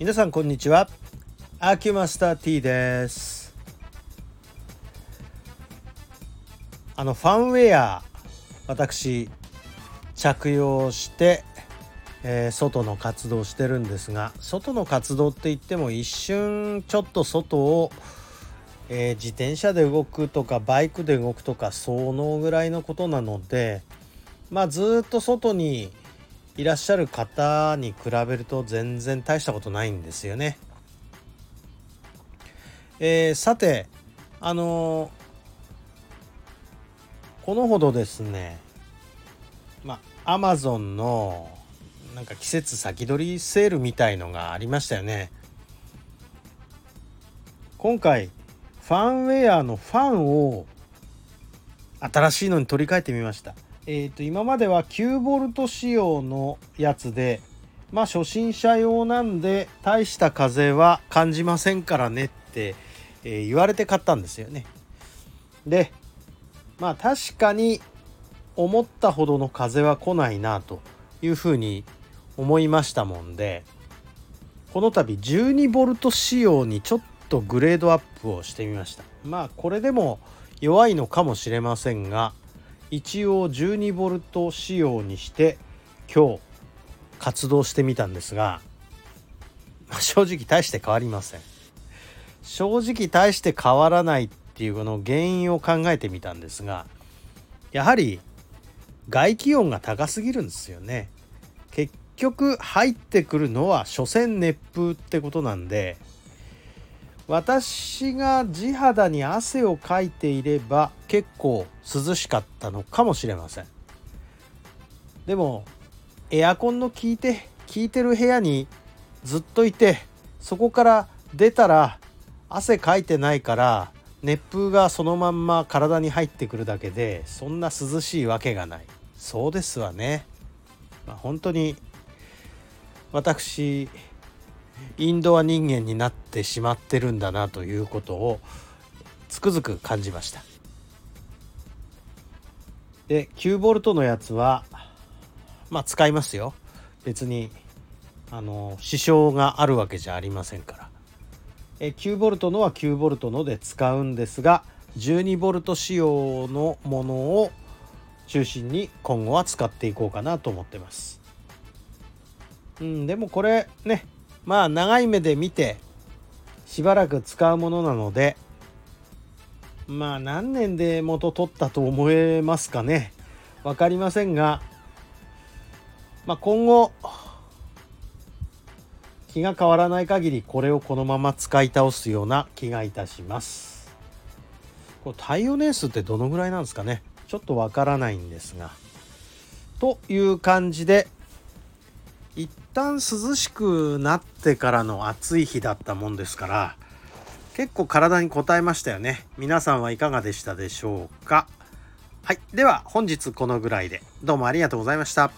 皆さんこんにちは。アキュマスター T です。あのファンウェア私着用してえー、外の活動してるんですが外の活動って言っても一瞬ちょっと外を、えー、自転車で動くとかバイクで動くとかそのぐらいのことなのでまあずっと外にいらっしゃる方に比べると全然大したことないんですよね。えー、さてあのこのほどですねまあアマゾンのなんか季節先取りセールみたいのがありましたよね今回ファンウェアのファンを新しいのに取り替えてみましたえ、ー、と今までは9ボルト仕様のやつでまあ初心者用なんで大した風は感じませんからねって、えー、言われて買ったんですよね。でまあ確かに思ったほどの風は来ないなというふうに思いましたもんでこの度 12V 仕様にちょっとグレードアップをしてみました。まあこれでも弱いのかもしれませんが一応 12V 仕様にして今日活動してみたんですが、まあ、正直大して変わりません。正直大して変わらないっていうこの原因を考えてみたんですがやはり外気温が高すぎるんですよね。結局入ってくるのは所詮熱風ってことなんで私が地肌に汗をかいていれば結構涼しかったのかもしれません。でもエアコンの効いて効いてる部屋にずっといてそこから出たら汗かいてないから熱風がそのまんま体に入ってくるだけでそんな涼しいわけがない。そうですわね、まあ、本当に私インドア人間になってしまってるんだなということをつくづく感じました。で9ボルトのやつはまあ使いますよ。別にあの支障があるわけじゃありませんから。え9ボルトのは9ボルトので使うんですが12ボルト仕様のものを中心に今後は使っていこうかなと思ってます。うん、でもこれねまあ長い目で見てしばらく使うものなのでまあ何年で元取ったと思えますかね。分かりませんが、まあ、今後気が変わらない限りこれをこのまま使い倒すような気がいたします。これ耐用年数ってどのぐらいなんですかね。ちょっとわからないんですが。という感じで一旦涼しくなってからの暑い日だったもんですから結構体に応えましたよね。皆さんはいかがでしたでしょうか。はい。では本日このぐらいでどうもありがとうございました。